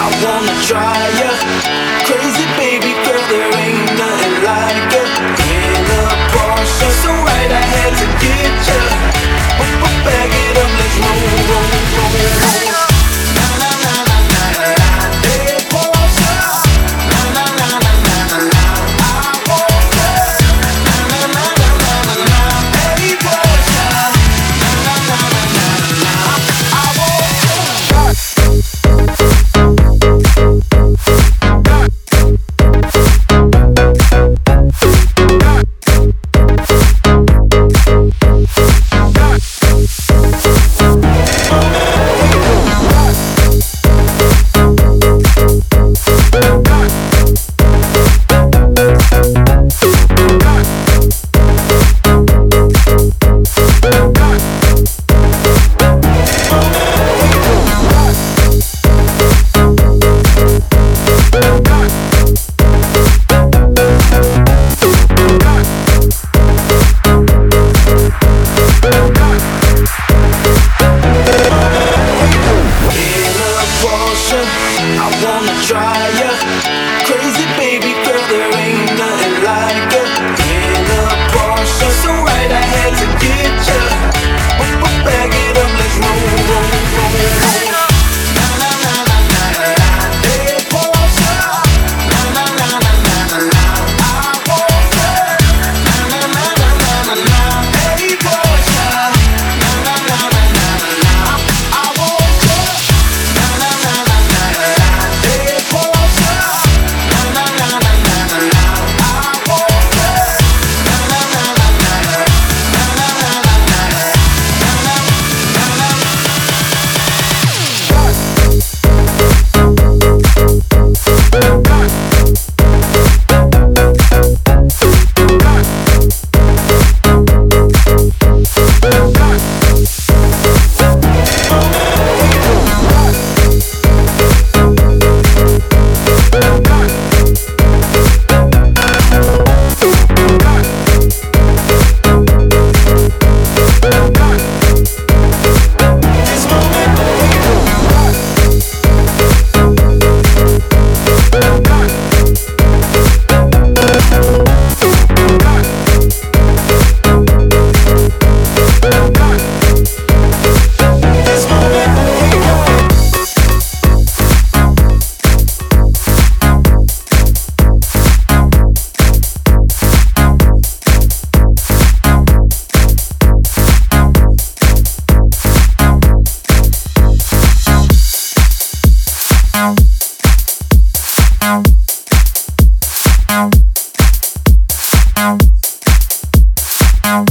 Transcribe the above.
I wanna try ya Crazy baby girl, there ain't nothing Crib Ow.